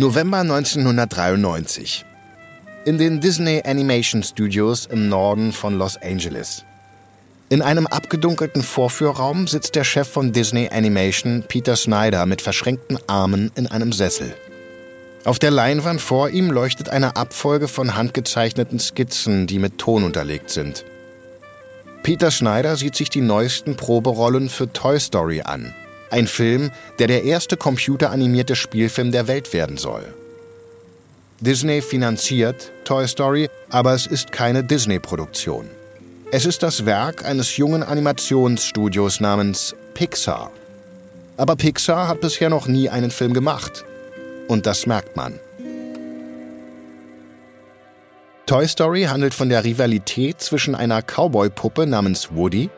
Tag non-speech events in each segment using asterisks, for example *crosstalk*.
November 1993. In den Disney Animation Studios im Norden von Los Angeles. In einem abgedunkelten Vorführraum sitzt der Chef von Disney Animation, Peter Snyder, mit verschränkten Armen in einem Sessel. Auf der Leinwand vor ihm leuchtet eine Abfolge von handgezeichneten Skizzen, die mit Ton unterlegt sind. Peter Schneider sieht sich die neuesten Proberollen für Toy Story an. Ein Film, der der erste computeranimierte Spielfilm der Welt werden soll. Disney finanziert Toy Story, aber es ist keine Disney-Produktion. Es ist das Werk eines jungen Animationsstudios namens Pixar. Aber Pixar hat bisher noch nie einen Film gemacht. Und das merkt man. Toy Story handelt von der Rivalität zwischen einer Cowboy-Puppe namens Woody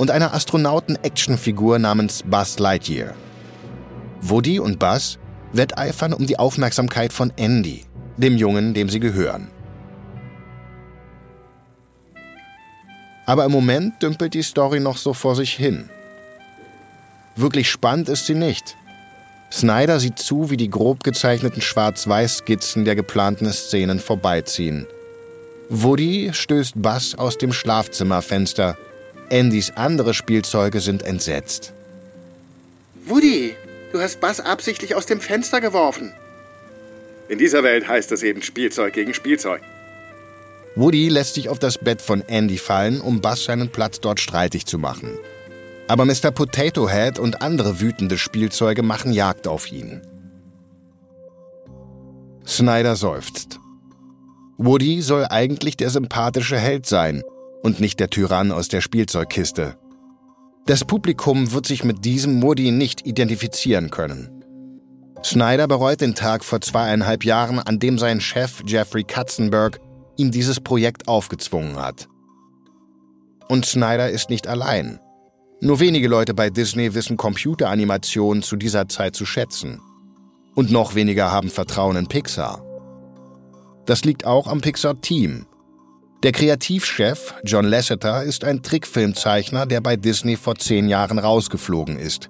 und einer Astronauten-Actionfigur namens Buzz Lightyear. Woody und Buzz wetteifern um die Aufmerksamkeit von Andy, dem Jungen, dem sie gehören. Aber im Moment dümpelt die Story noch so vor sich hin. Wirklich spannend ist sie nicht. Snyder sieht zu, wie die grob gezeichneten Schwarz-Weiß-Skizzen der geplanten Szenen vorbeiziehen. Woody stößt Buzz aus dem Schlafzimmerfenster. Andys andere Spielzeuge sind entsetzt. Woody, du hast Buzz absichtlich aus dem Fenster geworfen. In dieser Welt heißt es eben Spielzeug gegen Spielzeug. Woody lässt sich auf das Bett von Andy fallen, um Buzz seinen Platz dort streitig zu machen. Aber Mr. Potato Head und andere wütende Spielzeuge machen Jagd auf ihn. Snyder seufzt. Woody soll eigentlich der sympathische Held sein und nicht der Tyrann aus der Spielzeugkiste. Das Publikum wird sich mit diesem Woody nicht identifizieren können. Snyder bereut den Tag vor zweieinhalb Jahren, an dem sein Chef Jeffrey Katzenberg ihm dieses Projekt aufgezwungen hat. Und Snyder ist nicht allein. Nur wenige Leute bei Disney wissen Computeranimationen zu dieser Zeit zu schätzen. Und noch weniger haben Vertrauen in Pixar. Das liegt auch am Pixar-Team. Der Kreativchef John Lasseter ist ein Trickfilmzeichner, der bei Disney vor zehn Jahren rausgeflogen ist.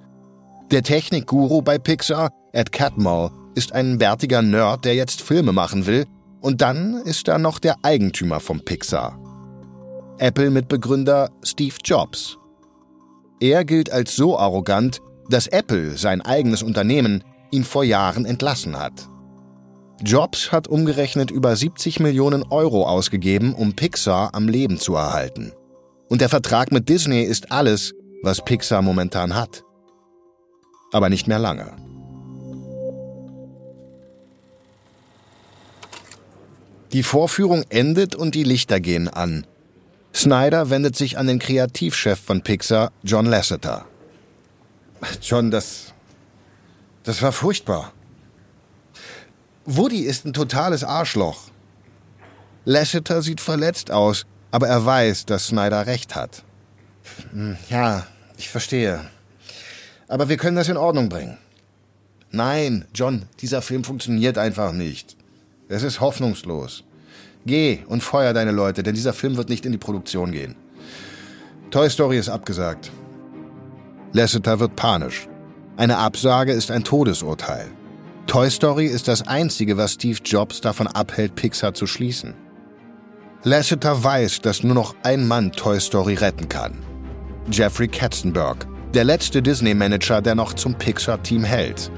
Der Technikguru bei Pixar, Ed Catmull, ist ein bärtiger Nerd, der jetzt Filme machen will. Und dann ist da noch der Eigentümer vom Pixar. Apple-Mitbegründer Steve Jobs. Er gilt als so arrogant, dass Apple, sein eigenes Unternehmen, ihn vor Jahren entlassen hat. Jobs hat umgerechnet über 70 Millionen Euro ausgegeben, um Pixar am Leben zu erhalten. Und der Vertrag mit Disney ist alles, was Pixar momentan hat. Aber nicht mehr lange. Die Vorführung endet und die Lichter gehen an. Snyder wendet sich an den Kreativchef von Pixar, John Lasseter. John, das. Das war furchtbar. Woody ist ein totales Arschloch. Lasseter sieht verletzt aus, aber er weiß, dass Snyder recht hat. Hm, ja, ich verstehe. Aber wir können das in Ordnung bringen. Nein, John, dieser Film funktioniert einfach nicht. Es ist hoffnungslos. Geh und feuer deine Leute, denn dieser Film wird nicht in die Produktion gehen. Toy Story ist abgesagt. Lasseter wird panisch. Eine Absage ist ein Todesurteil. Toy Story ist das Einzige, was Steve Jobs davon abhält, Pixar zu schließen. Lasseter weiß, dass nur noch ein Mann Toy Story retten kann. Jeffrey Katzenberg, der letzte Disney-Manager, der noch zum Pixar-Team hält.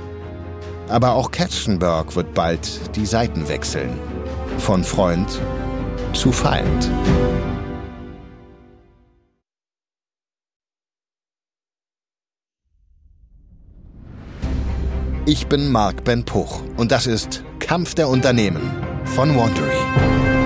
Aber auch Katzenberg wird bald die Seiten wechseln. Von Freund zu Feind. Ich bin Marc Ben Puch und das ist Kampf der Unternehmen von Wandery.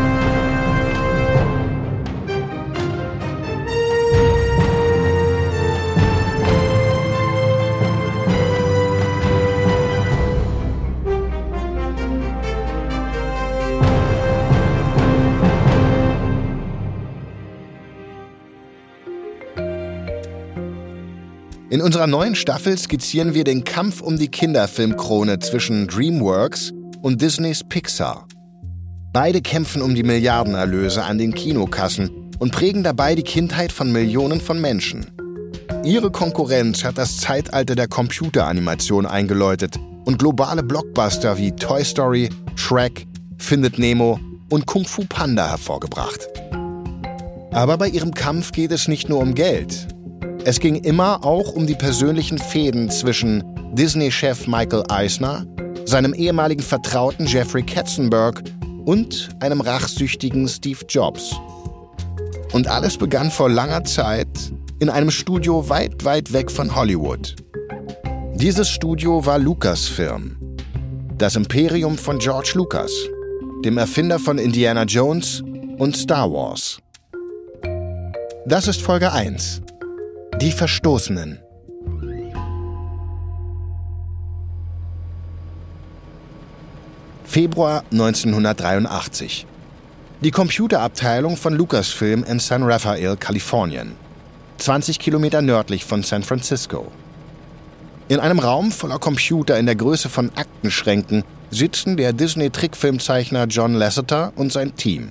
In unserer neuen Staffel skizzieren wir den Kampf um die Kinderfilmkrone zwischen DreamWorks und Disneys Pixar. Beide kämpfen um die Milliardenerlöse an den Kinokassen und prägen dabei die Kindheit von Millionen von Menschen. Ihre Konkurrenz hat das Zeitalter der Computeranimation eingeläutet und globale Blockbuster wie Toy Story, Shrek, Findet Nemo und Kung Fu Panda hervorgebracht. Aber bei ihrem Kampf geht es nicht nur um Geld. Es ging immer auch um die persönlichen Fäden zwischen Disney-Chef Michael Eisner, seinem ehemaligen Vertrauten Jeffrey Katzenberg und einem rachsüchtigen Steve Jobs. Und alles begann vor langer Zeit in einem Studio weit, weit weg von Hollywood. Dieses Studio war Lucasfilm, das Imperium von George Lucas, dem Erfinder von Indiana Jones und Star Wars. Das ist Folge 1. Die Verstoßenen. Februar 1983. Die Computerabteilung von Lucasfilm in San Rafael, Kalifornien. 20 Kilometer nördlich von San Francisco. In einem Raum voller Computer in der Größe von Aktenschränken sitzen der Disney-Trickfilmzeichner John Lasseter und sein Team.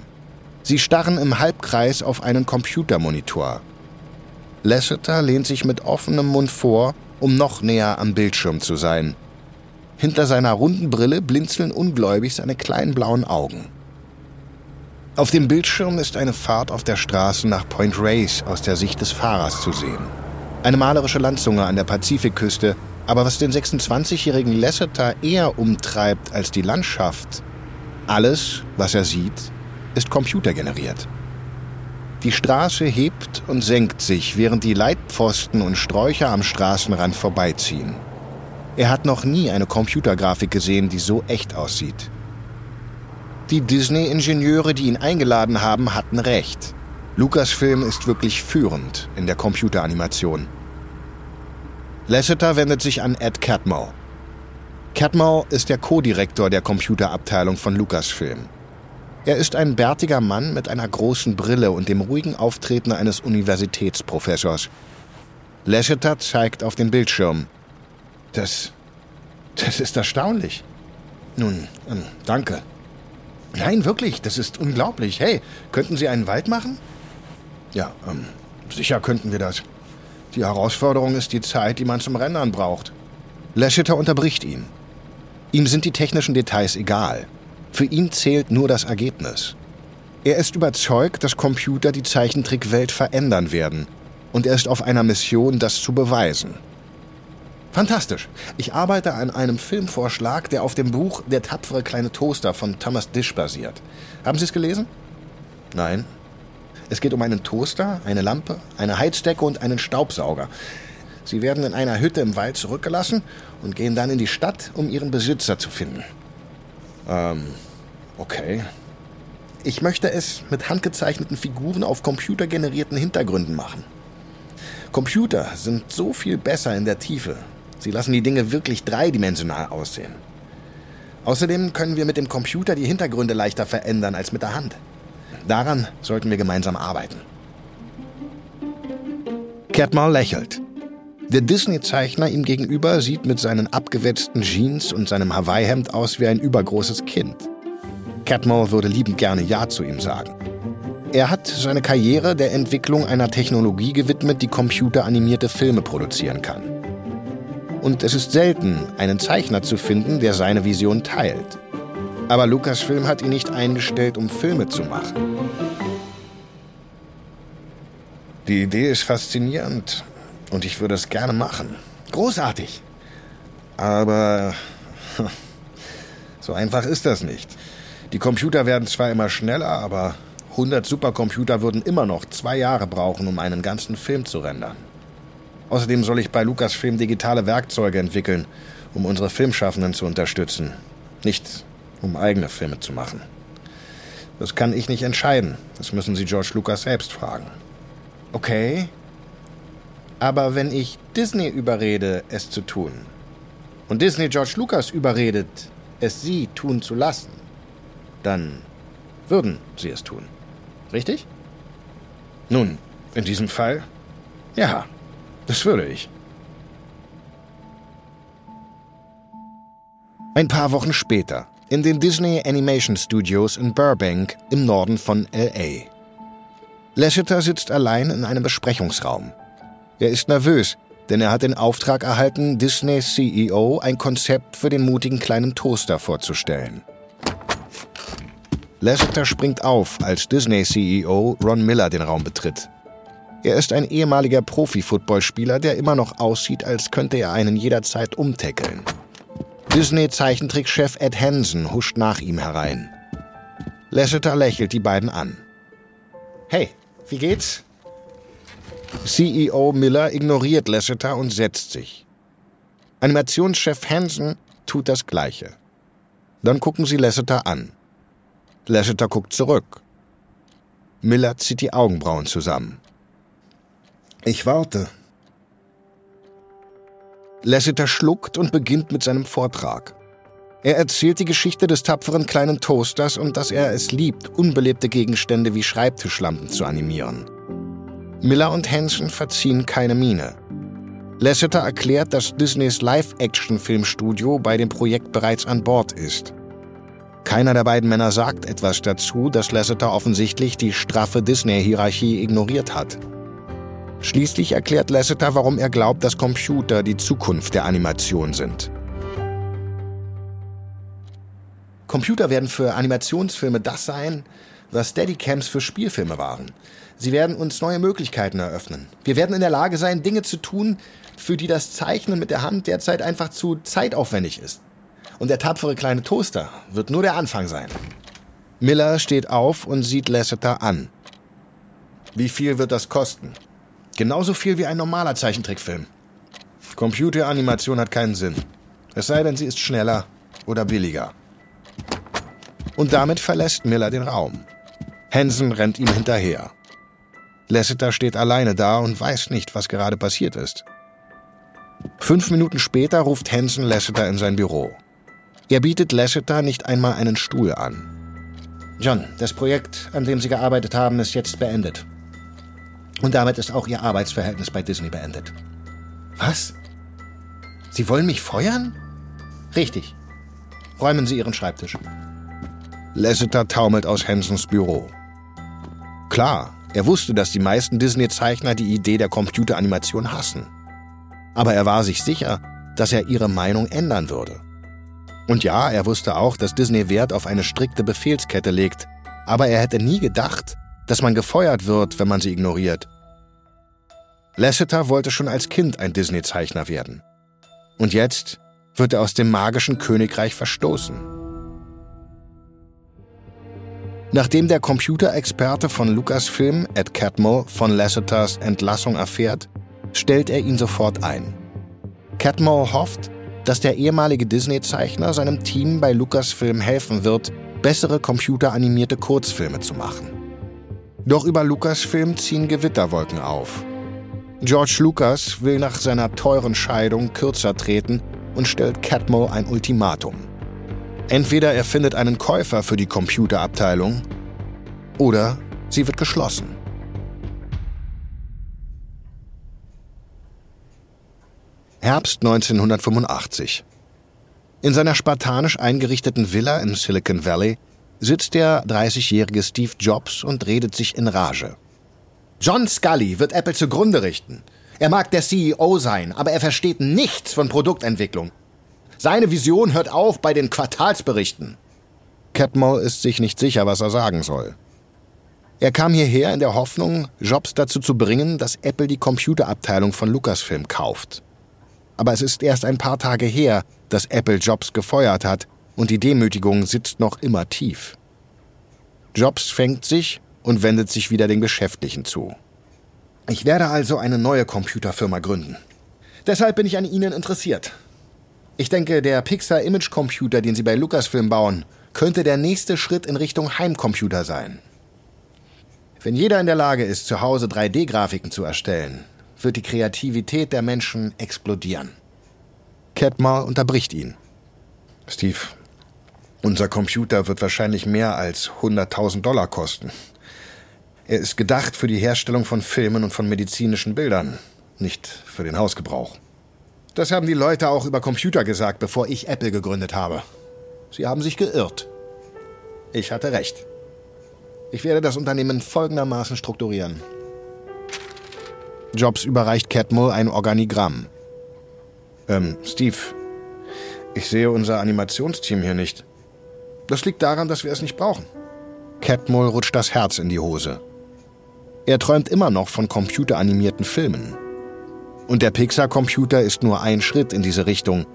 Sie starren im Halbkreis auf einen Computermonitor. Lasseter lehnt sich mit offenem Mund vor, um noch näher am Bildschirm zu sein. Hinter seiner runden Brille blinzeln ungläubig seine kleinen blauen Augen. Auf dem Bildschirm ist eine Fahrt auf der Straße nach Point Reyes aus der Sicht des Fahrers zu sehen. Eine malerische Landzunge an der Pazifikküste, aber was den 26-jährigen Lasseter eher umtreibt als die Landschaft, alles, was er sieht, ist computergeneriert. Die Straße hebt und senkt sich, während die Leitpfosten und Sträucher am Straßenrand vorbeiziehen. Er hat noch nie eine Computergrafik gesehen, die so echt aussieht. Die Disney-Ingenieure, die ihn eingeladen haben, hatten recht. Lucasfilm ist wirklich führend in der Computeranimation. Lasseter wendet sich an Ed Catmull. Catmull ist der Co-Direktor der Computerabteilung von Lucasfilm. Er ist ein bärtiger Mann mit einer großen Brille und dem ruhigen Auftreten eines Universitätsprofessors. Lasseter zeigt auf den Bildschirm. Das. das ist erstaunlich. Nun, ähm, danke. Nein, wirklich, das ist unglaublich. Hey, könnten Sie einen Wald machen? Ja, ähm, sicher könnten wir das. Die Herausforderung ist die Zeit, die man zum Rendern braucht. Lasseter unterbricht ihn. Ihm sind die technischen Details egal. Für ihn zählt nur das Ergebnis. Er ist überzeugt, dass Computer die Zeichentrickwelt verändern werden. Und er ist auf einer Mission, das zu beweisen. Fantastisch. Ich arbeite an einem Filmvorschlag, der auf dem Buch Der tapfere kleine Toaster von Thomas Dish basiert. Haben Sie es gelesen? Nein. Es geht um einen Toaster, eine Lampe, eine Heizdecke und einen Staubsauger. Sie werden in einer Hütte im Wald zurückgelassen und gehen dann in die Stadt, um ihren Besitzer zu finden. Ähm, okay. Ich möchte es mit handgezeichneten Figuren auf computergenerierten Hintergründen machen. Computer sind so viel besser in der Tiefe. Sie lassen die Dinge wirklich dreidimensional aussehen. Außerdem können wir mit dem Computer die Hintergründe leichter verändern als mit der Hand. Daran sollten wir gemeinsam arbeiten. Catmull lächelt. Der Disney-Zeichner ihm gegenüber sieht mit seinen abgewetzten Jeans und seinem Hawaii-Hemd aus wie ein übergroßes Kind. Catmull würde liebend gerne Ja zu ihm sagen. Er hat seine Karriere der Entwicklung einer Technologie gewidmet, die computeranimierte Filme produzieren kann. Und es ist selten, einen Zeichner zu finden, der seine Vision teilt. Aber Lucasfilm hat ihn nicht eingestellt, um Filme zu machen. Die Idee ist faszinierend und ich würde es gerne machen. Großartig. Aber *laughs* so einfach ist das nicht. Die Computer werden zwar immer schneller, aber 100 Supercomputer würden immer noch zwei Jahre brauchen, um einen ganzen Film zu rendern. Außerdem soll ich bei Lucasfilm digitale Werkzeuge entwickeln, um unsere Filmschaffenden zu unterstützen. Nicht um eigene Filme zu machen. Das kann ich nicht entscheiden. Das müssen Sie George Lucas selbst fragen. Okay. Aber wenn ich Disney überrede, es zu tun, und Disney George Lucas überredet, es Sie tun zu lassen, dann würden Sie es tun. Richtig? Nun, in diesem Fall, ja, das würde ich. Ein paar Wochen später in den Disney Animation Studios in Burbank im Norden von LA. Lasseter sitzt allein in einem Besprechungsraum. Er ist nervös, denn er hat den Auftrag erhalten, Disneys CEO ein Konzept für den mutigen kleinen Toaster vorzustellen. Lasseter springt auf, als Disney-CEO Ron Miller den Raum betritt. Er ist ein ehemaliger Profi-Footballspieler, der immer noch aussieht, als könnte er einen jederzeit umtackeln. Disney-Zeichentrickchef Ed Hansen huscht nach ihm herein. Lasseter lächelt die beiden an. Hey, wie geht's? CEO Miller ignoriert Lasseter und setzt sich. Animationschef Hansen tut das Gleiche. Dann gucken sie Lasseter an. Lasseter guckt zurück. Miller zieht die Augenbrauen zusammen. Ich warte. Lasseter schluckt und beginnt mit seinem Vortrag. Er erzählt die Geschichte des tapferen kleinen Toasters und dass er es liebt, unbelebte Gegenstände wie Schreibtischlampen zu animieren. Miller und Hansen verziehen keine Miene. Lasseter erklärt, dass Disneys Live-Action-Filmstudio bei dem Projekt bereits an Bord ist. Keiner der beiden Männer sagt etwas dazu, dass Lasseter offensichtlich die straffe Disney-Hierarchie ignoriert hat. Schließlich erklärt Lasseter, warum er glaubt, dass Computer die Zukunft der Animation sind. Computer werden für Animationsfilme das sein, was Steadicams für Spielfilme waren. Sie werden uns neue Möglichkeiten eröffnen. Wir werden in der Lage sein, Dinge zu tun, für die das Zeichnen mit der Hand derzeit einfach zu zeitaufwendig ist. Und der tapfere kleine Toaster wird nur der Anfang sein. Miller steht auf und sieht Lasseter an. Wie viel wird das kosten? Genauso viel wie ein normaler Zeichentrickfilm. Computeranimation hat keinen Sinn. Es sei denn, sie ist schneller oder billiger. Und damit verlässt Miller den Raum. Hansen rennt ihm hinterher. Lasseter steht alleine da und weiß nicht, was gerade passiert ist. Fünf Minuten später ruft Hansen Lasseter in sein Büro. Er bietet Lasseter nicht einmal einen Stuhl an. John, das Projekt, an dem Sie gearbeitet haben, ist jetzt beendet. Und damit ist auch Ihr Arbeitsverhältnis bei Disney beendet. Was? Sie wollen mich feuern? Richtig. Räumen Sie Ihren Schreibtisch. Lasseter taumelt aus Hansens Büro. Klar, er wusste, dass die meisten Disney-Zeichner die Idee der Computeranimation hassen. Aber er war sich sicher, dass er ihre Meinung ändern würde. Und ja, er wusste auch, dass Disney Wert auf eine strikte Befehlskette legt, aber er hätte nie gedacht, dass man gefeuert wird, wenn man sie ignoriert. Lasseter wollte schon als Kind ein Disney-Zeichner werden. Und jetzt wird er aus dem magischen Königreich verstoßen. Nachdem der Computerexperte von Lucasfilm, Ed Catmull, von Lasseters Entlassung erfährt, stellt er ihn sofort ein. Catmull hofft, dass der ehemalige Disney-Zeichner seinem Team bei Lucasfilm helfen wird, bessere computeranimierte Kurzfilme zu machen. Doch über Lucasfilm ziehen Gewitterwolken auf. George Lucas will nach seiner teuren Scheidung kürzer treten und stellt Catmull ein Ultimatum. Entweder er findet einen Käufer für die Computerabteilung oder sie wird geschlossen. Herbst 1985. In seiner spartanisch eingerichteten Villa im Silicon Valley sitzt der 30-jährige Steve Jobs und redet sich in Rage. John Scully wird Apple zugrunde richten. Er mag der CEO sein, aber er versteht nichts von Produktentwicklung. Seine Vision hört auf bei den Quartalsberichten. Catmull ist sich nicht sicher, was er sagen soll. Er kam hierher in der Hoffnung, Jobs dazu zu bringen, dass Apple die Computerabteilung von Lucasfilm kauft. Aber es ist erst ein paar Tage her, dass Apple Jobs gefeuert hat und die Demütigung sitzt noch immer tief. Jobs fängt sich und wendet sich wieder den Geschäftlichen zu. Ich werde also eine neue Computerfirma gründen. Deshalb bin ich an Ihnen interessiert. Ich denke, der Pixar Image Computer, den Sie bei Lucasfilm bauen, könnte der nächste Schritt in Richtung Heimcomputer sein. Wenn jeder in der Lage ist, zu Hause 3D-Grafiken zu erstellen, wird die Kreativität der Menschen explodieren. Catmar unterbricht ihn. Steve, unser Computer wird wahrscheinlich mehr als 100.000 Dollar kosten. Er ist gedacht für die Herstellung von Filmen und von medizinischen Bildern, nicht für den Hausgebrauch. Das haben die Leute auch über Computer gesagt, bevor ich Apple gegründet habe. Sie haben sich geirrt. Ich hatte recht. Ich werde das Unternehmen folgendermaßen strukturieren. Jobs überreicht Catmull ein Organigramm. Ähm, Steve, ich sehe unser Animationsteam hier nicht. Das liegt daran, dass wir es nicht brauchen. Catmull rutscht das Herz in die Hose. Er träumt immer noch von computeranimierten Filmen. Und der Pixar-Computer ist nur ein Schritt in diese Richtung.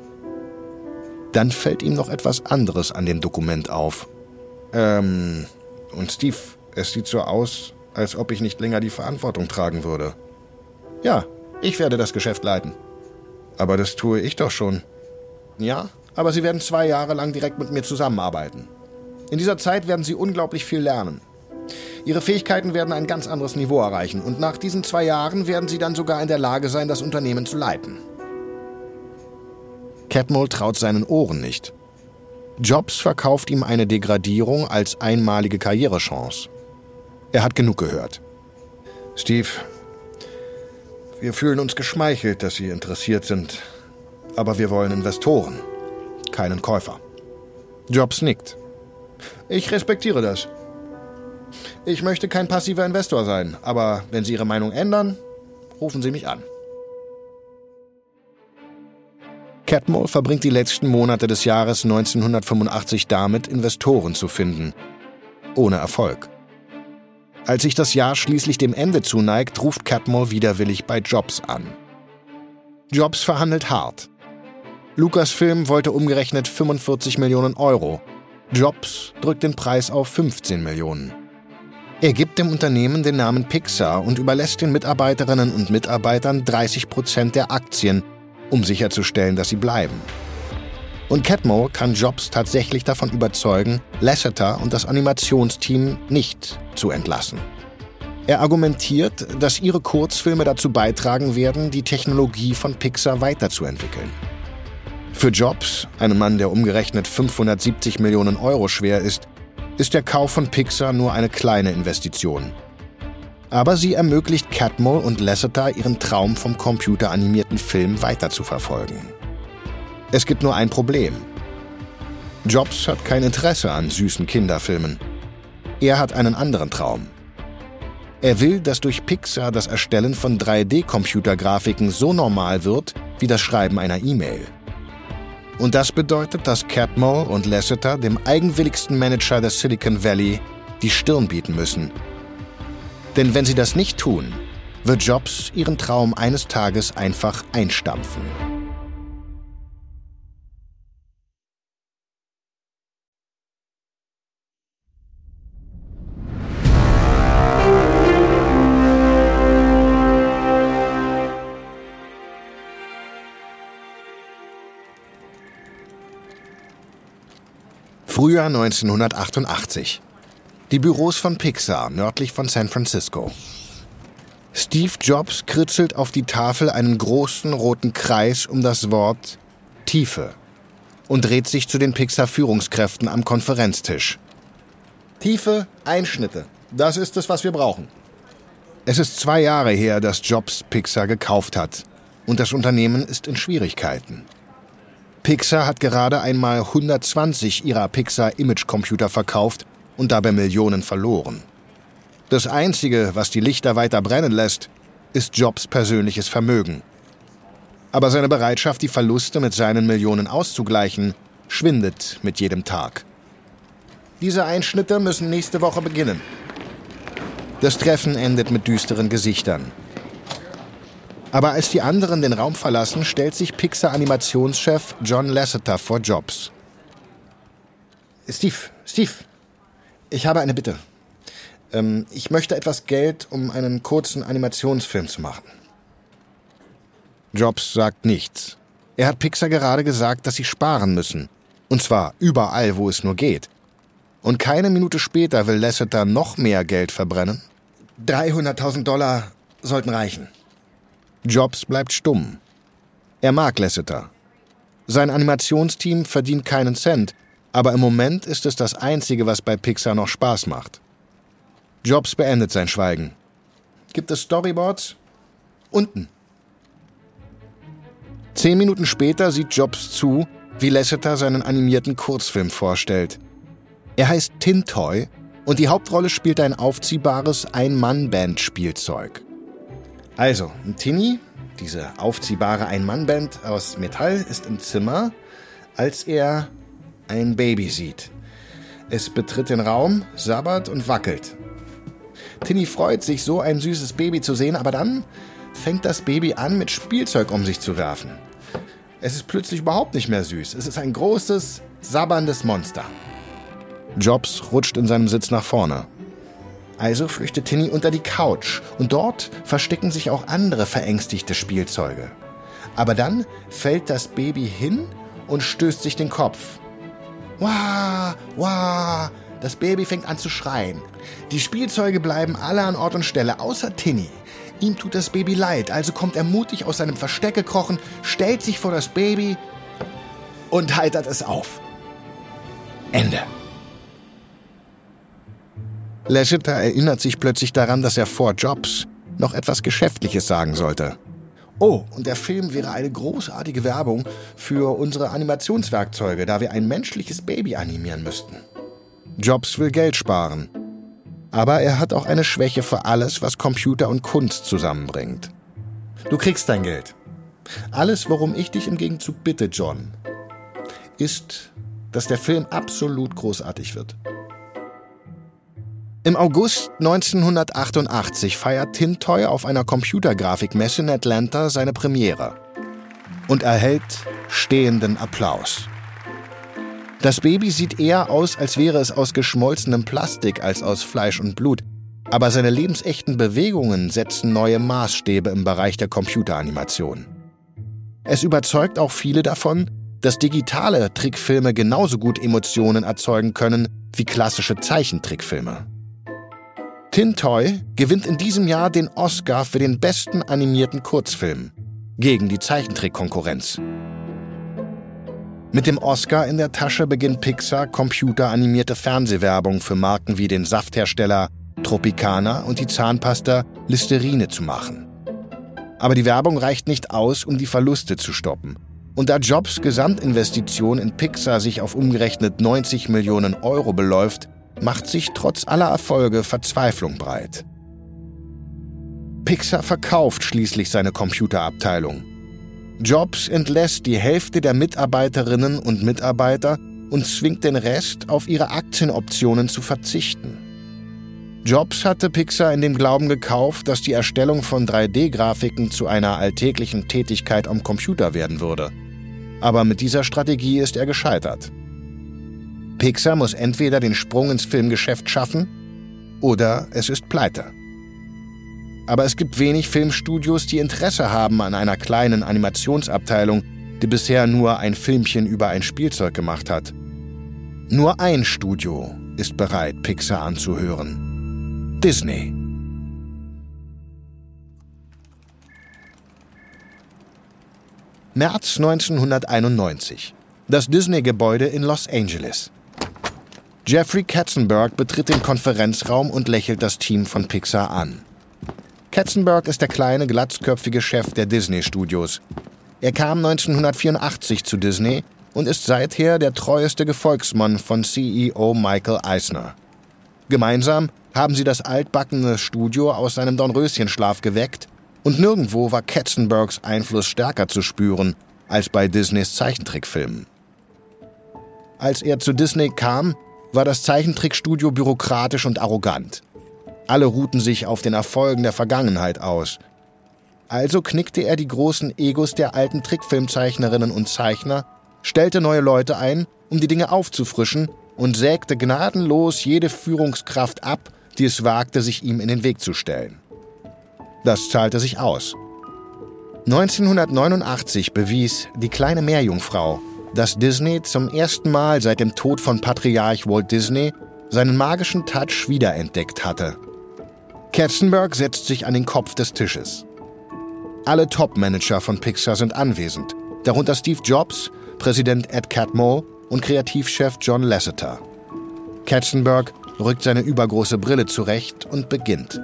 Dann fällt ihm noch etwas anderes an dem Dokument auf. Ähm, und Steve, es sieht so aus, als ob ich nicht länger die Verantwortung tragen würde. Ja, ich werde das Geschäft leiten. Aber das tue ich doch schon. Ja, aber Sie werden zwei Jahre lang direkt mit mir zusammenarbeiten. In dieser Zeit werden Sie unglaublich viel lernen. Ihre Fähigkeiten werden ein ganz anderes Niveau erreichen und nach diesen zwei Jahren werden Sie dann sogar in der Lage sein, das Unternehmen zu leiten. Catmull traut seinen Ohren nicht. Jobs verkauft ihm eine Degradierung als einmalige Karrierechance. Er hat genug gehört. Steve, wir fühlen uns geschmeichelt, dass Sie interessiert sind. Aber wir wollen Investoren, keinen Käufer. Jobs nickt. Ich respektiere das. Ich möchte kein passiver Investor sein, aber wenn Sie Ihre Meinung ändern, rufen Sie mich an. Catmull verbringt die letzten Monate des Jahres 1985 damit, Investoren zu finden. Ohne Erfolg. Als sich das Jahr schließlich dem Ende zuneigt, ruft Catmull widerwillig bei Jobs an. Jobs verhandelt hart. Lucasfilm wollte umgerechnet 45 Millionen Euro. Jobs drückt den Preis auf 15 Millionen. Er gibt dem Unternehmen den Namen Pixar und überlässt den Mitarbeiterinnen und Mitarbeitern 30 Prozent der Aktien, um sicherzustellen, dass sie bleiben. Und Catmull kann Jobs tatsächlich davon überzeugen, Lasseter und das Animationsteam nicht zu entlassen. Er argumentiert, dass ihre Kurzfilme dazu beitragen werden, die Technologie von Pixar weiterzuentwickeln. Für Jobs, einen Mann, der umgerechnet 570 Millionen Euro schwer ist, ist der Kauf von Pixar nur eine kleine Investition. Aber sie ermöglicht Catmull und Lasseter ihren Traum vom computeranimierten Film weiterzuverfolgen. Es gibt nur ein Problem. Jobs hat kein Interesse an süßen Kinderfilmen. Er hat einen anderen Traum. Er will, dass durch Pixar das Erstellen von 3D-Computergrafiken so normal wird wie das Schreiben einer E-Mail. Und das bedeutet, dass Catmull und Lasseter dem eigenwilligsten Manager des Silicon Valley die Stirn bieten müssen. Denn wenn sie das nicht tun, wird Jobs ihren Traum eines Tages einfach einstampfen. Frühjahr 1988. Die Büros von Pixar nördlich von San Francisco. Steve Jobs kritzelt auf die Tafel einen großen roten Kreis um das Wort Tiefe und dreht sich zu den Pixar-Führungskräften am Konferenztisch. Tiefe Einschnitte. Das ist es, was wir brauchen. Es ist zwei Jahre her, dass Jobs Pixar gekauft hat. Und das Unternehmen ist in Schwierigkeiten. Pixar hat gerade einmal 120 ihrer Pixar-Image-Computer verkauft und dabei Millionen verloren. Das Einzige, was die Lichter weiter brennen lässt, ist Jobs persönliches Vermögen. Aber seine Bereitschaft, die Verluste mit seinen Millionen auszugleichen, schwindet mit jedem Tag. Diese Einschnitte müssen nächste Woche beginnen. Das Treffen endet mit düsteren Gesichtern. Aber als die anderen den Raum verlassen, stellt sich Pixar-Animationschef John Lasseter vor Jobs. Steve, Steve, ich habe eine Bitte. Ähm, ich möchte etwas Geld, um einen kurzen Animationsfilm zu machen. Jobs sagt nichts. Er hat Pixar gerade gesagt, dass sie sparen müssen. Und zwar überall, wo es nur geht. Und keine Minute später will Lasseter noch mehr Geld verbrennen? 300.000 Dollar sollten reichen. Jobs bleibt stumm. Er mag Lasseter. Sein Animationsteam verdient keinen Cent, aber im Moment ist es das Einzige, was bei Pixar noch Spaß macht. Jobs beendet sein Schweigen. Gibt es Storyboards? Unten. Zehn Minuten später sieht Jobs zu, wie Lasseter seinen animierten Kurzfilm vorstellt. Er heißt Tintoy und die Hauptrolle spielt ein aufziehbares Ein-Mann-Band-Spielzeug. Also, Tini, diese aufziehbare Ein-Mann-Band aus Metall, ist im Zimmer, als er ein Baby sieht. Es betritt den Raum, sabbert und wackelt. Tinny freut sich, so ein süßes Baby zu sehen, aber dann fängt das Baby an, mit Spielzeug um sich zu werfen. Es ist plötzlich überhaupt nicht mehr süß. Es ist ein großes, sabberndes Monster. Jobs rutscht in seinem Sitz nach vorne. Also flüchtet Tinny unter die Couch und dort verstecken sich auch andere verängstigte Spielzeuge. Aber dann fällt das Baby hin und stößt sich den Kopf. Wah, wah, das Baby fängt an zu schreien. Die Spielzeuge bleiben alle an Ort und Stelle, außer Tinny. Ihm tut das Baby leid, also kommt er mutig aus seinem Versteck gekrochen, stellt sich vor das Baby und heitert es auf. Ende. Lasseter erinnert sich plötzlich daran, dass er vor Jobs noch etwas Geschäftliches sagen sollte. Oh, und der Film wäre eine großartige Werbung für unsere Animationswerkzeuge, da wir ein menschliches Baby animieren müssten. Jobs will Geld sparen. Aber er hat auch eine Schwäche für alles, was Computer und Kunst zusammenbringt. Du kriegst dein Geld. Alles, worum ich dich im Gegenzug bitte, John, ist, dass der Film absolut großartig wird. Im August 1988 feiert Tintoy auf einer Computergrafikmesse in Atlanta seine Premiere und erhält stehenden Applaus. Das Baby sieht eher aus, als wäre es aus geschmolzenem Plastik als aus Fleisch und Blut. Aber seine lebensechten Bewegungen setzen neue Maßstäbe im Bereich der Computeranimation. Es überzeugt auch viele davon, dass digitale Trickfilme genauso gut Emotionen erzeugen können wie klassische Zeichentrickfilme. Tintoy gewinnt in diesem Jahr den Oscar für den besten animierten Kurzfilm gegen die Zeichentrickkonkurrenz. Mit dem Oscar in der Tasche beginnt Pixar computeranimierte Fernsehwerbung für Marken wie den Safthersteller Tropicana und die Zahnpasta Listerine zu machen. Aber die Werbung reicht nicht aus, um die Verluste zu stoppen. Und da Jobs Gesamtinvestition in Pixar sich auf umgerechnet 90 Millionen Euro beläuft, macht sich trotz aller Erfolge Verzweiflung breit. Pixar verkauft schließlich seine Computerabteilung Jobs entlässt die Hälfte der Mitarbeiterinnen und Mitarbeiter und zwingt den Rest, auf ihre Aktienoptionen zu verzichten. Jobs hatte Pixar in dem Glauben gekauft, dass die Erstellung von 3D-Grafiken zu einer alltäglichen Tätigkeit am Computer werden würde. Aber mit dieser Strategie ist er gescheitert. Pixar muss entweder den Sprung ins Filmgeschäft schaffen oder es ist pleite aber es gibt wenig Filmstudios, die Interesse haben an einer kleinen Animationsabteilung, die bisher nur ein Filmchen über ein Spielzeug gemacht hat. Nur ein Studio ist bereit, Pixar anzuhören. Disney. März 1991. Das Disney-Gebäude in Los Angeles. Jeffrey Katzenberg betritt den Konferenzraum und lächelt das Team von Pixar an. Katzenberg ist der kleine, glatzköpfige Chef der Disney-Studios. Er kam 1984 zu Disney und ist seither der treueste Gefolgsmann von CEO Michael Eisner. Gemeinsam haben sie das altbackene Studio aus seinem Dornröschenschlaf geweckt und nirgendwo war Katzenbergs Einfluss stärker zu spüren als bei Disneys Zeichentrickfilmen. Als er zu Disney kam, war das Zeichentrickstudio bürokratisch und arrogant. Alle ruhten sich auf den Erfolgen der Vergangenheit aus. Also knickte er die großen Egos der alten Trickfilmzeichnerinnen und Zeichner, stellte neue Leute ein, um die Dinge aufzufrischen und sägte gnadenlos jede Führungskraft ab, die es wagte, sich ihm in den Weg zu stellen. Das zahlte sich aus. 1989 bewies die kleine Meerjungfrau, dass Disney zum ersten Mal seit dem Tod von Patriarch Walt Disney seinen magischen Touch wiederentdeckt hatte. Katzenberg setzt sich an den Kopf des Tisches. Alle Top-Manager von Pixar sind anwesend, darunter Steve Jobs, Präsident Ed Catmull und Kreativchef John Lasseter. Katzenberg rückt seine übergroße Brille zurecht und beginnt.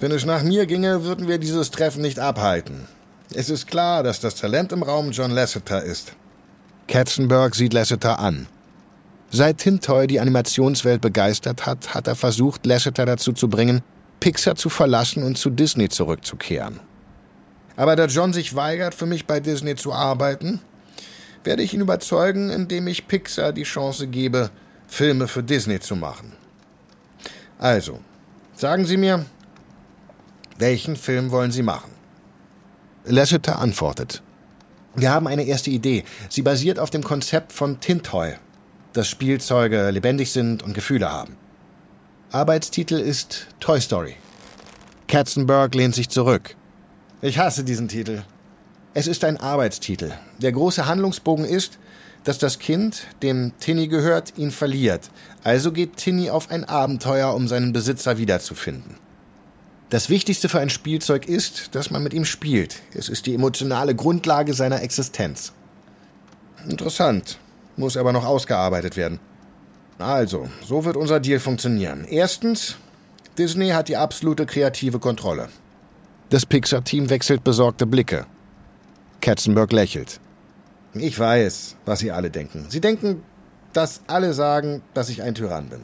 Wenn es nach mir ginge, würden wir dieses Treffen nicht abhalten. Es ist klar, dass das Talent im Raum John Lasseter ist. Katzenberg sieht Lasseter an. Seit Tintoy die Animationswelt begeistert hat, hat er versucht, Lasseter dazu zu bringen, Pixar zu verlassen und zu Disney zurückzukehren. Aber da John sich weigert, für mich bei Disney zu arbeiten, werde ich ihn überzeugen, indem ich Pixar die Chance gebe, Filme für Disney zu machen. Also, sagen Sie mir, welchen Film wollen Sie machen? Lasseter antwortet. Wir haben eine erste Idee. Sie basiert auf dem Konzept von Tintoy, dass Spielzeuge lebendig sind und Gefühle haben. Arbeitstitel ist Toy Story. Katzenberg lehnt sich zurück. Ich hasse diesen Titel. Es ist ein Arbeitstitel. Der große Handlungsbogen ist, dass das Kind, dem Tinny gehört, ihn verliert. Also geht Tinny auf ein Abenteuer, um seinen Besitzer wiederzufinden. Das Wichtigste für ein Spielzeug ist, dass man mit ihm spielt. Es ist die emotionale Grundlage seiner Existenz. Interessant, muss aber noch ausgearbeitet werden. Also, so wird unser Deal funktionieren. Erstens, Disney hat die absolute kreative Kontrolle. Das Pixar-Team wechselt besorgte Blicke. Katzenberg lächelt. Ich weiß, was Sie alle denken. Sie denken, dass alle sagen, dass ich ein Tyrann bin.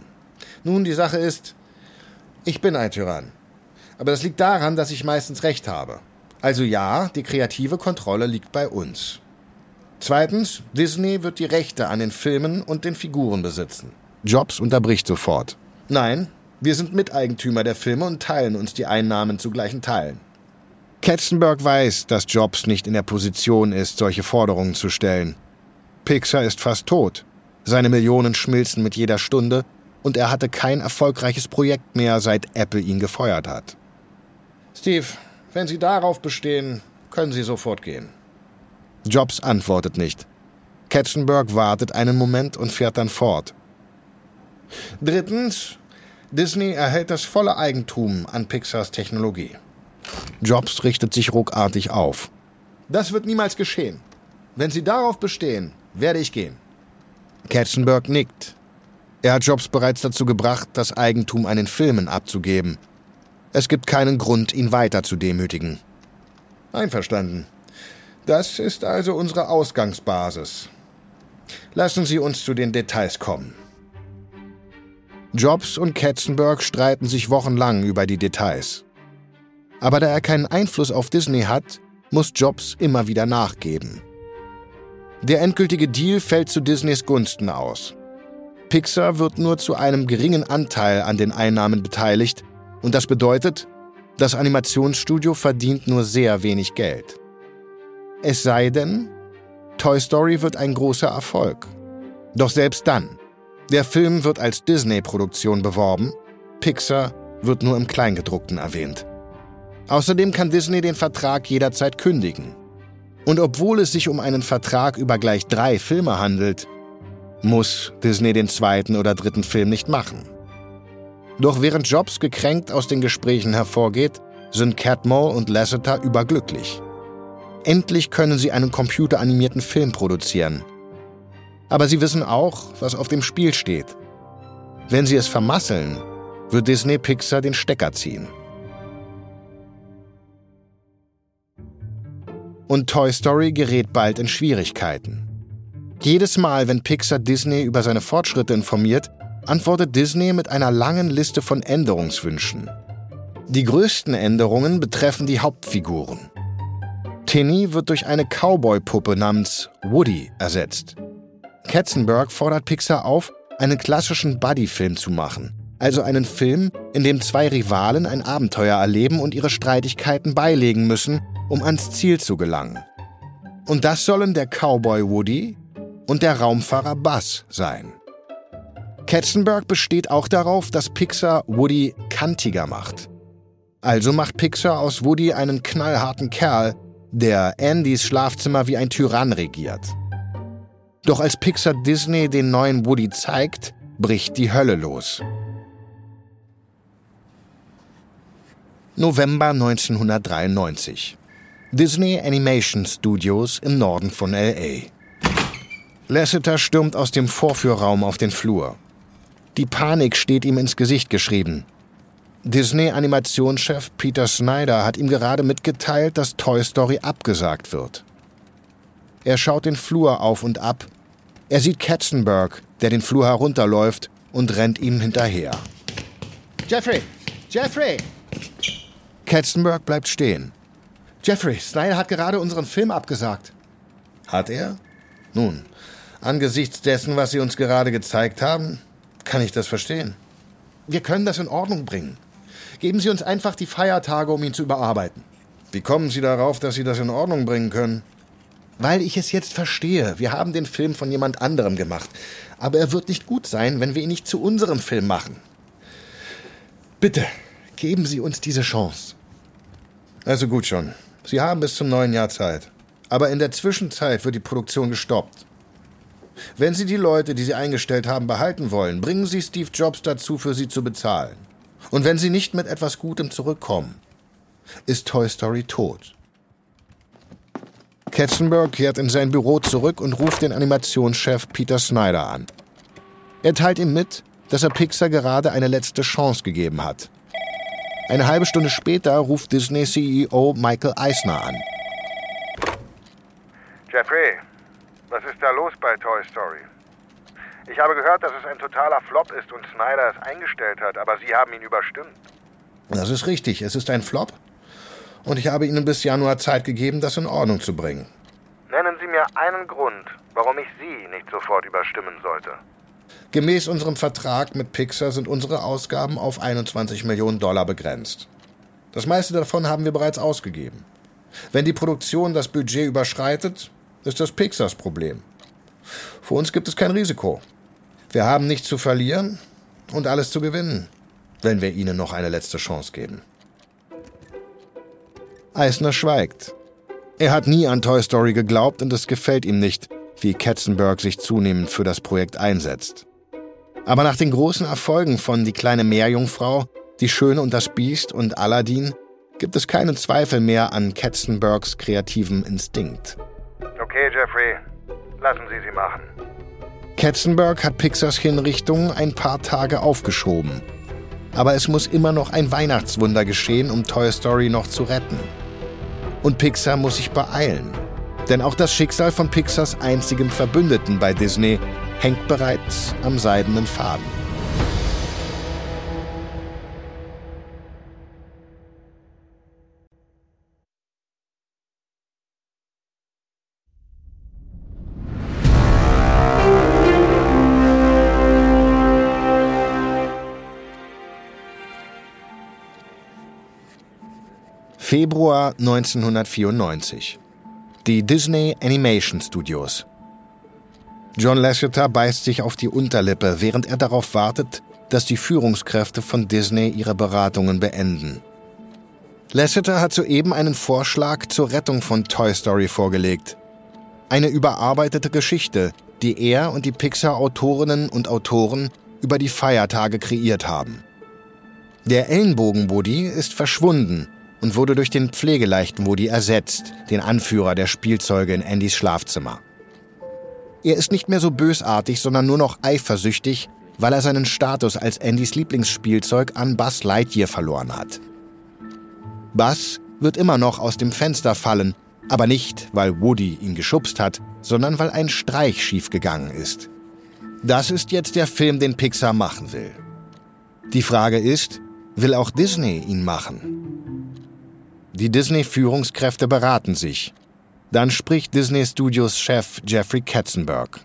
Nun, die Sache ist, ich bin ein Tyrann. Aber das liegt daran, dass ich meistens recht habe. Also ja, die kreative Kontrolle liegt bei uns. Zweitens, Disney wird die Rechte an den Filmen und den Figuren besitzen. Jobs unterbricht sofort. Nein, wir sind Miteigentümer der Filme und teilen uns die Einnahmen zu gleichen Teilen. Katzenberg weiß, dass Jobs nicht in der Position ist, solche Forderungen zu stellen. Pixar ist fast tot. Seine Millionen schmilzen mit jeder Stunde und er hatte kein erfolgreiches Projekt mehr, seit Apple ihn gefeuert hat. Steve, wenn Sie darauf bestehen, können Sie sofort gehen. Jobs antwortet nicht. Katzenberg wartet einen Moment und fährt dann fort. Drittens, Disney erhält das volle Eigentum an Pixars Technologie. Jobs richtet sich ruckartig auf. Das wird niemals geschehen. Wenn Sie darauf bestehen, werde ich gehen. Katzenberg nickt. Er hat Jobs bereits dazu gebracht, das Eigentum an den Filmen abzugeben. Es gibt keinen Grund, ihn weiter zu demütigen. Einverstanden. Das ist also unsere Ausgangsbasis. Lassen Sie uns zu den Details kommen. Jobs und Katzenberg streiten sich wochenlang über die Details. Aber da er keinen Einfluss auf Disney hat, muss Jobs immer wieder nachgeben. Der endgültige Deal fällt zu Disneys Gunsten aus. Pixar wird nur zu einem geringen Anteil an den Einnahmen beteiligt und das bedeutet, das Animationsstudio verdient nur sehr wenig Geld. Es sei denn, Toy Story wird ein großer Erfolg. Doch selbst dann, der Film wird als Disney-Produktion beworben, Pixar wird nur im Kleingedruckten erwähnt. Außerdem kann Disney den Vertrag jederzeit kündigen. Und obwohl es sich um einen Vertrag über gleich drei Filme handelt, muss Disney den zweiten oder dritten Film nicht machen. Doch während Jobs gekränkt aus den Gesprächen hervorgeht, sind Catmull und Lasseter überglücklich. Endlich können sie einen computeranimierten Film produzieren. Aber sie wissen auch, was auf dem Spiel steht. Wenn sie es vermasseln, wird Disney Pixar den Stecker ziehen. Und Toy Story gerät bald in Schwierigkeiten. Jedes Mal, wenn Pixar Disney über seine Fortschritte informiert, antwortet Disney mit einer langen Liste von Änderungswünschen. Die größten Änderungen betreffen die Hauptfiguren. Tinny wird durch eine Cowboy-Puppe namens Woody ersetzt. Katzenberg fordert Pixar auf, einen klassischen Buddy-Film zu machen, also einen Film, in dem zwei Rivalen ein Abenteuer erleben und ihre Streitigkeiten beilegen müssen, um ans Ziel zu gelangen. Und das sollen der Cowboy Woody und der Raumfahrer Buzz sein. Katzenberg besteht auch darauf, dass Pixar Woody kantiger macht. Also macht Pixar aus Woody einen knallharten Kerl, der Andys Schlafzimmer wie ein Tyrann regiert. Doch als Pixar Disney den neuen Woody zeigt, bricht die Hölle los. November 1993. Disney Animation Studios im Norden von LA. Lasseter stürmt aus dem Vorführraum auf den Flur. Die Panik steht ihm ins Gesicht geschrieben. Disney-Animationschef Peter Snyder hat ihm gerade mitgeteilt, dass Toy Story abgesagt wird. Er schaut den Flur auf und ab. Er sieht Katzenberg, der den Flur herunterläuft und rennt ihm hinterher. Jeffrey! Jeffrey! Katzenberg bleibt stehen. Jeffrey, Snyder hat gerade unseren Film abgesagt. Hat er? Nun, angesichts dessen, was Sie uns gerade gezeigt haben, kann ich das verstehen. Wir können das in Ordnung bringen. Geben Sie uns einfach die Feiertage, um ihn zu überarbeiten. Wie kommen Sie darauf, dass Sie das in Ordnung bringen können? Weil ich es jetzt verstehe. Wir haben den Film von jemand anderem gemacht. Aber er wird nicht gut sein, wenn wir ihn nicht zu unserem Film machen. Bitte, geben Sie uns diese Chance. Also gut schon. Sie haben bis zum neuen Jahr Zeit. Aber in der Zwischenzeit wird die Produktion gestoppt. Wenn Sie die Leute, die Sie eingestellt haben, behalten wollen, bringen Sie Steve Jobs dazu, für Sie zu bezahlen. Und wenn Sie nicht mit etwas Gutem zurückkommen, ist Toy Story tot. Katzenberg kehrt in sein Büro zurück und ruft den Animationschef Peter Snyder an. Er teilt ihm mit, dass er Pixar gerade eine letzte Chance gegeben hat. Eine halbe Stunde später ruft Disney-CEO Michael Eisner an. Jeffrey, was ist da los bei Toy Story? Ich habe gehört, dass es ein totaler Flop ist und Snyder es eingestellt hat, aber Sie haben ihn überstimmt. Das ist richtig, es ist ein Flop. Und ich habe Ihnen bis Januar Zeit gegeben, das in Ordnung zu bringen. Nennen Sie mir einen Grund, warum ich Sie nicht sofort überstimmen sollte. Gemäß unserem Vertrag mit Pixar sind unsere Ausgaben auf 21 Millionen Dollar begrenzt. Das meiste davon haben wir bereits ausgegeben. Wenn die Produktion das Budget überschreitet, ist das Pixars Problem. Für uns gibt es kein Risiko. Wir haben nichts zu verlieren und alles zu gewinnen, wenn wir ihnen noch eine letzte Chance geben. Eisner schweigt. Er hat nie an Toy Story geglaubt und es gefällt ihm nicht, wie Katzenberg sich zunehmend für das Projekt einsetzt. Aber nach den großen Erfolgen von Die kleine Meerjungfrau, Die Schöne und das Biest und Aladdin gibt es keinen Zweifel mehr an Katzenbergs kreativen Instinkt. Okay, Jeffrey, lassen Sie sie machen. Katzenberg hat Pixars Hinrichtung ein paar Tage aufgeschoben. Aber es muss immer noch ein Weihnachtswunder geschehen, um Toy Story noch zu retten. Und Pixar muss sich beeilen. Denn auch das Schicksal von Pixars einzigem Verbündeten bei Disney hängt bereits am seidenen Faden. Februar 1994. Die Disney Animation Studios. John Lasseter beißt sich auf die Unterlippe, während er darauf wartet, dass die Führungskräfte von Disney ihre Beratungen beenden. Lasseter hat soeben einen Vorschlag zur Rettung von Toy Story vorgelegt. Eine überarbeitete Geschichte, die er und die Pixar-Autorinnen und Autoren über die Feiertage kreiert haben. Der Ellenbogen-Woody ist verschwunden und wurde durch den pflegeleichten Woody ersetzt, den Anführer der Spielzeuge in Andys Schlafzimmer. Er ist nicht mehr so bösartig, sondern nur noch eifersüchtig, weil er seinen Status als Andys Lieblingsspielzeug an Buzz Lightyear verloren hat. Buzz wird immer noch aus dem Fenster fallen, aber nicht, weil Woody ihn geschubst hat, sondern weil ein Streich schiefgegangen ist. Das ist jetzt der Film, den Pixar machen will. Die Frage ist, will auch Disney ihn machen? Die Disney-Führungskräfte beraten sich. Dann spricht Disney Studios Chef Jeffrey Katzenberg.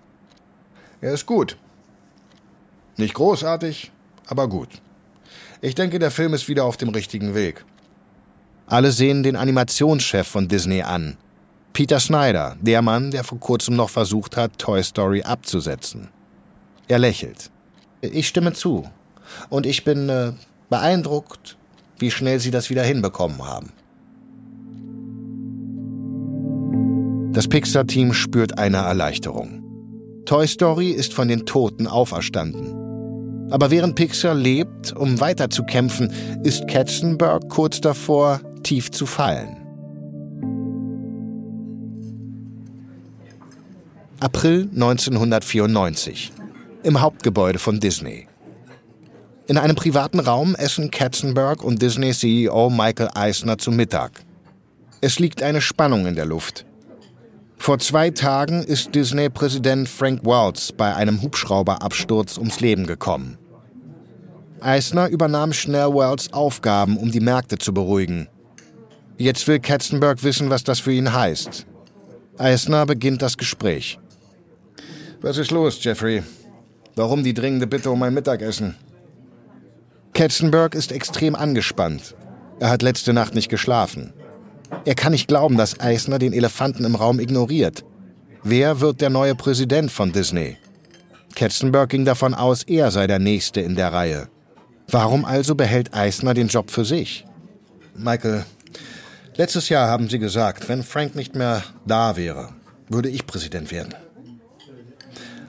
Er ist gut. Nicht großartig, aber gut. Ich denke, der Film ist wieder auf dem richtigen Weg. Alle sehen den Animationschef von Disney an. Peter Snyder, der Mann, der vor kurzem noch versucht hat, Toy Story abzusetzen. Er lächelt. Ich stimme zu. Und ich bin äh, beeindruckt, wie schnell Sie das wieder hinbekommen haben. Das Pixar-Team spürt eine Erleichterung. Toy Story ist von den Toten auferstanden. Aber während Pixar lebt, um weiterzukämpfen, ist Katzenberg kurz davor, tief zu fallen. April 1994. Im Hauptgebäude von Disney. In einem privaten Raum essen Katzenberg und Disney-CEO Michael Eisner zu Mittag. Es liegt eine Spannung in der Luft. Vor zwei Tagen ist Disney-Präsident Frank Waltz bei einem Hubschrauberabsturz ums Leben gekommen. Eisner übernahm schnell Wells Aufgaben, um die Märkte zu beruhigen. Jetzt will Katzenberg wissen, was das für ihn heißt. Eisner beginnt das Gespräch. Was ist los, Jeffrey? Warum die dringende Bitte um ein Mittagessen? Katzenberg ist extrem angespannt. Er hat letzte Nacht nicht geschlafen. Er kann nicht glauben, dass Eisner den Elefanten im Raum ignoriert. Wer wird der neue Präsident von Disney? Katzenberg ging davon aus, er sei der Nächste in der Reihe. Warum also behält Eisner den Job für sich? Michael, letztes Jahr haben Sie gesagt, wenn Frank nicht mehr da wäre, würde ich Präsident werden.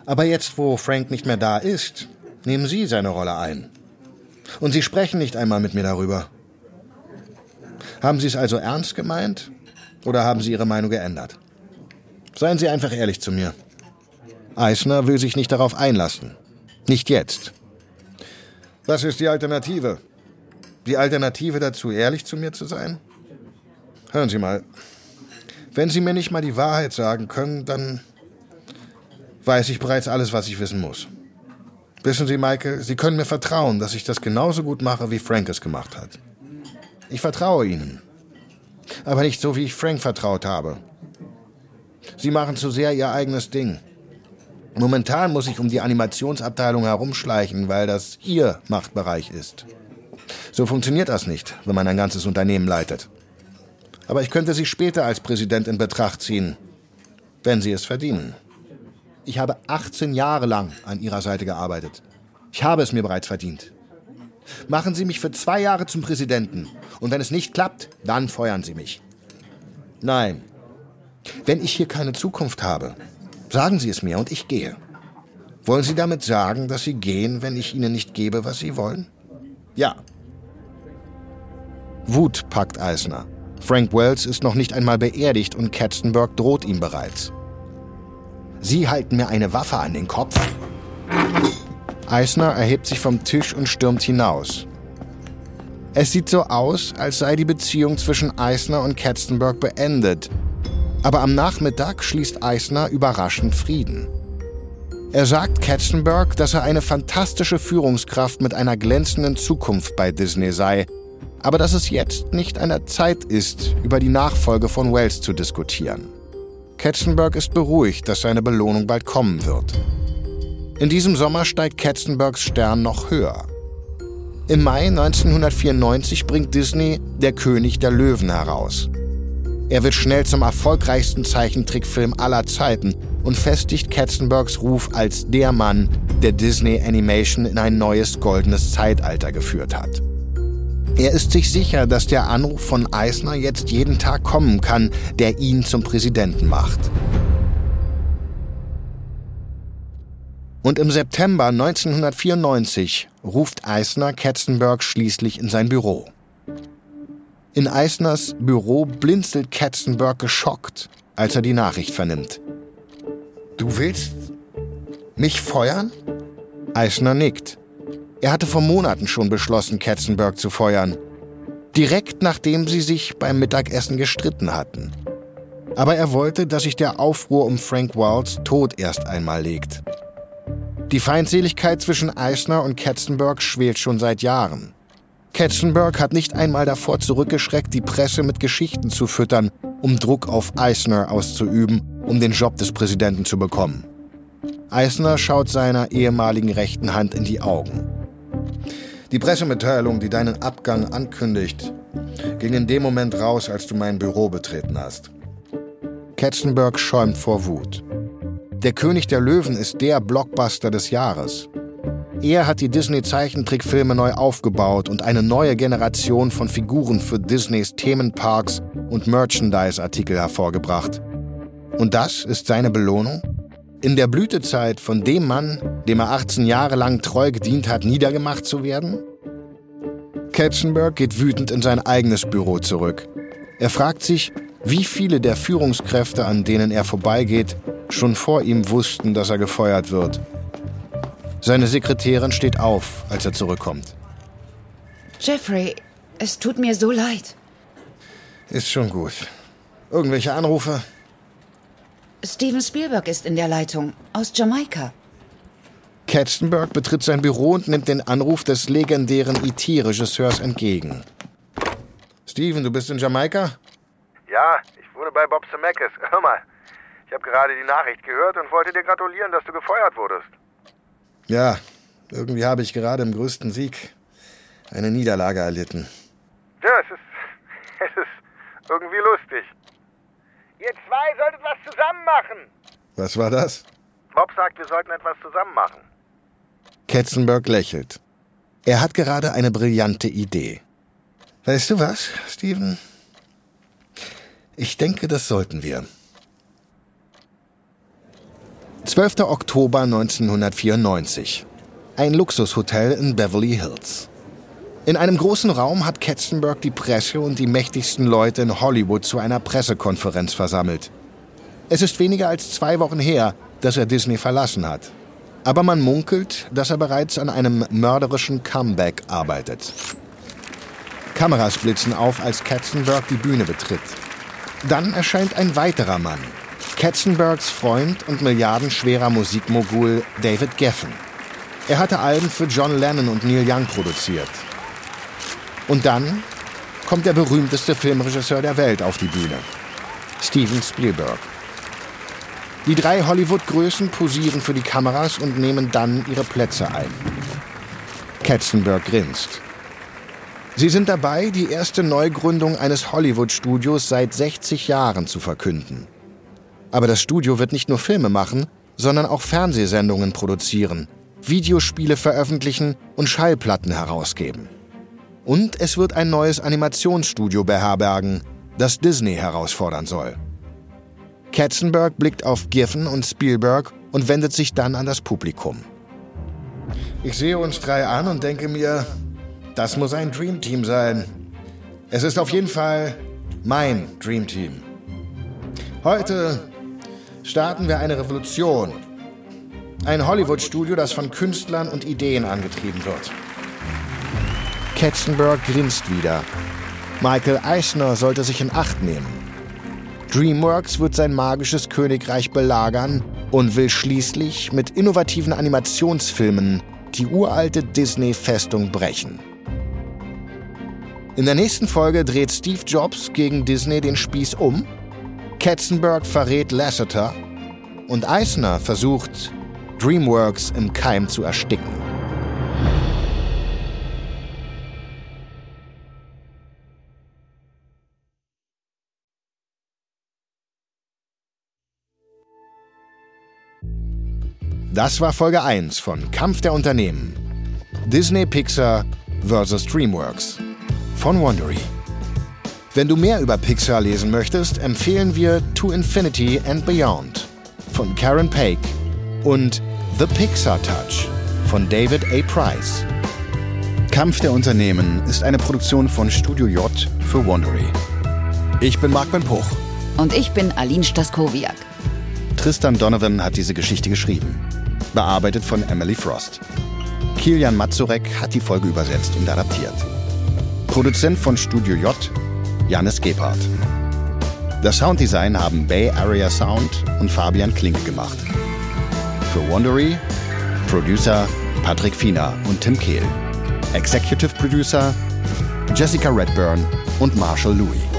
Aber jetzt, wo Frank nicht mehr da ist, nehmen Sie seine Rolle ein. Und Sie sprechen nicht einmal mit mir darüber. Haben Sie es also ernst gemeint oder haben Sie Ihre Meinung geändert? Seien Sie einfach ehrlich zu mir. Eisner will sich nicht darauf einlassen. Nicht jetzt. Was ist die Alternative? Die Alternative dazu, ehrlich zu mir zu sein? Hören Sie mal. Wenn Sie mir nicht mal die Wahrheit sagen können, dann weiß ich bereits alles, was ich wissen muss. Wissen Sie, Michael, Sie können mir vertrauen, dass ich das genauso gut mache, wie Frank es gemacht hat. Ich vertraue Ihnen. Aber nicht so, wie ich Frank vertraut habe. Sie machen zu sehr Ihr eigenes Ding. Momentan muss ich um die Animationsabteilung herumschleichen, weil das Ihr Machtbereich ist. So funktioniert das nicht, wenn man ein ganzes Unternehmen leitet. Aber ich könnte Sie später als Präsident in Betracht ziehen, wenn Sie es verdienen. Ich habe 18 Jahre lang an Ihrer Seite gearbeitet. Ich habe es mir bereits verdient. Machen Sie mich für zwei Jahre zum Präsidenten. Und wenn es nicht klappt, dann feuern Sie mich. Nein. Wenn ich hier keine Zukunft habe, Sagen Sie es mir und ich gehe. Wollen Sie damit sagen, dass Sie gehen, wenn ich Ihnen nicht gebe, was Sie wollen? Ja. Wut packt Eisner. Frank Wells ist noch nicht einmal beerdigt und Katzenberg droht ihm bereits. Sie halten mir eine Waffe an den Kopf. Eisner erhebt sich vom Tisch und stürmt hinaus. Es sieht so aus, als sei die Beziehung zwischen Eisner und Katzenberg beendet aber am Nachmittag schließt Eisner überraschend Frieden. Er sagt Katzenberg, dass er eine fantastische Führungskraft mit einer glänzenden Zukunft bei Disney sei, aber dass es jetzt nicht an der Zeit ist, über die Nachfolge von Wells zu diskutieren. Katzenberg ist beruhigt, dass seine Belohnung bald kommen wird. In diesem Sommer steigt Katzenbergs Stern noch höher. Im Mai 1994 bringt Disney Der König der Löwen heraus. Er wird schnell zum erfolgreichsten Zeichentrickfilm aller Zeiten und festigt Katzenbergs Ruf als der Mann, der Disney Animation in ein neues goldenes Zeitalter geführt hat. Er ist sich sicher, dass der Anruf von Eisner jetzt jeden Tag kommen kann, der ihn zum Präsidenten macht. Und im September 1994 ruft Eisner Katzenberg schließlich in sein Büro. In Eisners Büro blinzelt Katzenberg geschockt, als er die Nachricht vernimmt. Du willst mich feuern? Eisner nickt. Er hatte vor Monaten schon beschlossen, Katzenberg zu feuern. Direkt nachdem sie sich beim Mittagessen gestritten hatten. Aber er wollte, dass sich der Aufruhr um Frank Walls Tod erst einmal legt. Die Feindseligkeit zwischen Eisner und Katzenberg schwelt schon seit Jahren. Katzenberg hat nicht einmal davor zurückgeschreckt, die Presse mit Geschichten zu füttern, um Druck auf Eisner auszuüben, um den Job des Präsidenten zu bekommen. Eisner schaut seiner ehemaligen rechten Hand in die Augen. Die Pressemitteilung, die deinen Abgang ankündigt, ging in dem Moment raus, als du mein Büro betreten hast. Katzenberg schäumt vor Wut. Der König der Löwen ist der Blockbuster des Jahres. Er hat die Disney-Zeichentrickfilme neu aufgebaut und eine neue Generation von Figuren für Disneys Themenparks und Merchandise-Artikel hervorgebracht. Und das ist seine Belohnung? In der Blütezeit von dem Mann, dem er 18 Jahre lang treu gedient hat, niedergemacht zu werden? Katzenberg geht wütend in sein eigenes Büro zurück. Er fragt sich, wie viele der Führungskräfte, an denen er vorbeigeht, schon vor ihm wussten, dass er gefeuert wird. Seine Sekretärin steht auf, als er zurückkommt. Jeffrey, es tut mir so leid. Ist schon gut. Irgendwelche Anrufe? Steven Spielberg ist in der Leitung aus Jamaika. Katzenberg betritt sein Büro und nimmt den Anruf des legendären E.T.-Regisseurs entgegen. Steven, du bist in Jamaika? Ja, ich wurde bei Bob Zemeckis. Hör mal, ich habe gerade die Nachricht gehört und wollte dir gratulieren, dass du gefeuert wurdest. Ja, irgendwie habe ich gerade im größten Sieg eine Niederlage erlitten. Ja, es ist, *laughs* es ist irgendwie lustig. Ihr zwei solltet was zusammen machen. Was war das? Bob sagt, wir sollten etwas zusammen machen. Katzenberg lächelt. Er hat gerade eine brillante Idee. Weißt du was, Steven? Ich denke, das sollten wir. 12. Oktober 1994. Ein Luxushotel in Beverly Hills. In einem großen Raum hat Katzenberg die Presse und die mächtigsten Leute in Hollywood zu einer Pressekonferenz versammelt. Es ist weniger als zwei Wochen her, dass er Disney verlassen hat. Aber man munkelt, dass er bereits an einem mörderischen Comeback arbeitet. Kameras blitzen auf, als Katzenberg die Bühne betritt. Dann erscheint ein weiterer Mann. Katzenbergs Freund und milliardenschwerer Musikmogul David Geffen. Er hatte Alben für John Lennon und Neil Young produziert. Und dann kommt der berühmteste Filmregisseur der Welt auf die Bühne. Steven Spielberg. Die drei Hollywood-Größen posieren für die Kameras und nehmen dann ihre Plätze ein. Katzenberg grinst. Sie sind dabei, die erste Neugründung eines Hollywood-Studios seit 60 Jahren zu verkünden. Aber das Studio wird nicht nur Filme machen, sondern auch Fernsehsendungen produzieren, Videospiele veröffentlichen und Schallplatten herausgeben. Und es wird ein neues Animationsstudio beherbergen, das Disney herausfordern soll. Katzenberg blickt auf Giffen und Spielberg und wendet sich dann an das Publikum. Ich sehe uns drei an und denke mir, das muss ein Dreamteam sein. Es ist auf jeden Fall mein Dreamteam. Heute starten wir eine Revolution. Ein Hollywood-Studio, das von Künstlern und Ideen angetrieben wird. Katzenberg grinst wieder. Michael Eisner sollte sich in Acht nehmen. DreamWorks wird sein magisches Königreich belagern und will schließlich mit innovativen Animationsfilmen die uralte Disney-Festung brechen. In der nächsten Folge dreht Steve Jobs gegen Disney den Spieß um, Katzenberg verrät Lasseter und Eisner versucht, DreamWorks im Keim zu ersticken. Das war Folge 1 von Kampf der Unternehmen. Disney Pixar vs. DreamWorks von Wondery. Wenn du mehr über Pixar lesen möchtest, empfehlen wir To Infinity and Beyond von Karen Pake und The Pixar Touch von David A. Price. Kampf der Unternehmen ist eine Produktion von Studio J für Wondery. Ich bin Marc Ben Puch. Und ich bin Aline Staskowiak. Tristan Donovan hat diese Geschichte geschrieben. Bearbeitet von Emily Frost. Kilian Mazurek hat die Folge übersetzt und adaptiert. Produzent von Studio J, Janis Gebhardt. Das Sounddesign haben Bay Area Sound und Fabian Klink gemacht. Für Wondery, Producer Patrick Fiener und Tim Kehl. Executive Producer Jessica Redburn und Marshall Louis.